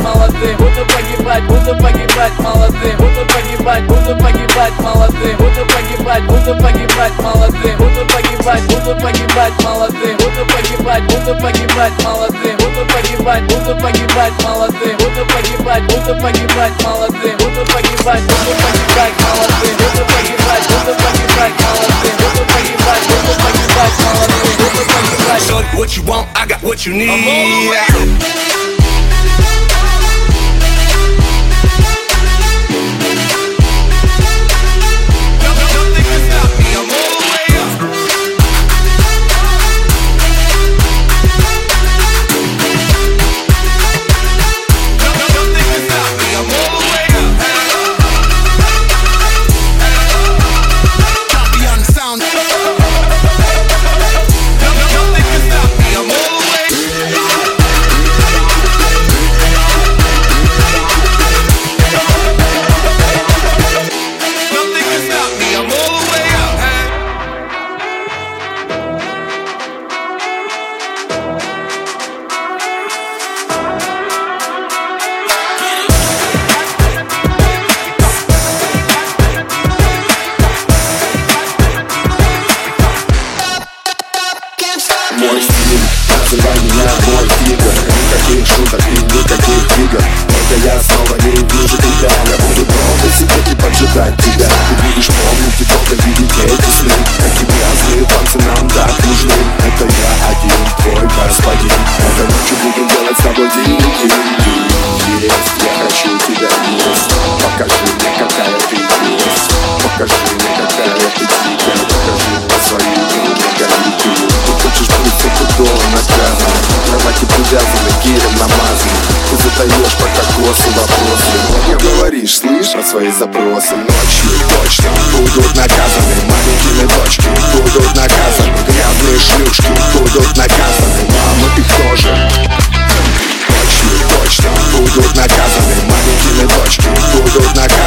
молодым Буду погибать, буду погибать молодым Буду погибать, буду погибать молодым Буду погибать, буду погибать молодым Буду погибать, буду погибать молодым Буду погибать, буду погибать молодым Буду погибать, буду погибать молодым Буду погибать, буду погибать молодым Буду погибать, буду погибать молодым Буду погибать, буду погибать молодым Буду погибать, буду погибать молодым погибать what you want, I got what you need. Поджидать тебя Ты будешь помнить и долго видеть эти сны. Такие грязные танцы нам так нужны. Это я один, твой господин. Этой ночью будем делать с тобой дикий Есть, я хочу тебя есть. Покажи мне, какая ты есть. Покажи мне, какая ты дикая Покажи мне свою многоликую Ты. Хочешь быть стопудово наказан Кровати привязаны, гелем намазаны. Ты задаешь по кокосу вопросы свои запросы. Ночью точно будут наказаны Маленькие дочки. Будут наказаны Грязные шлюшки. Будут наказаны Мамы их тоже. Ночью точно будут наказаны Маленькие дочки. Будут наказаны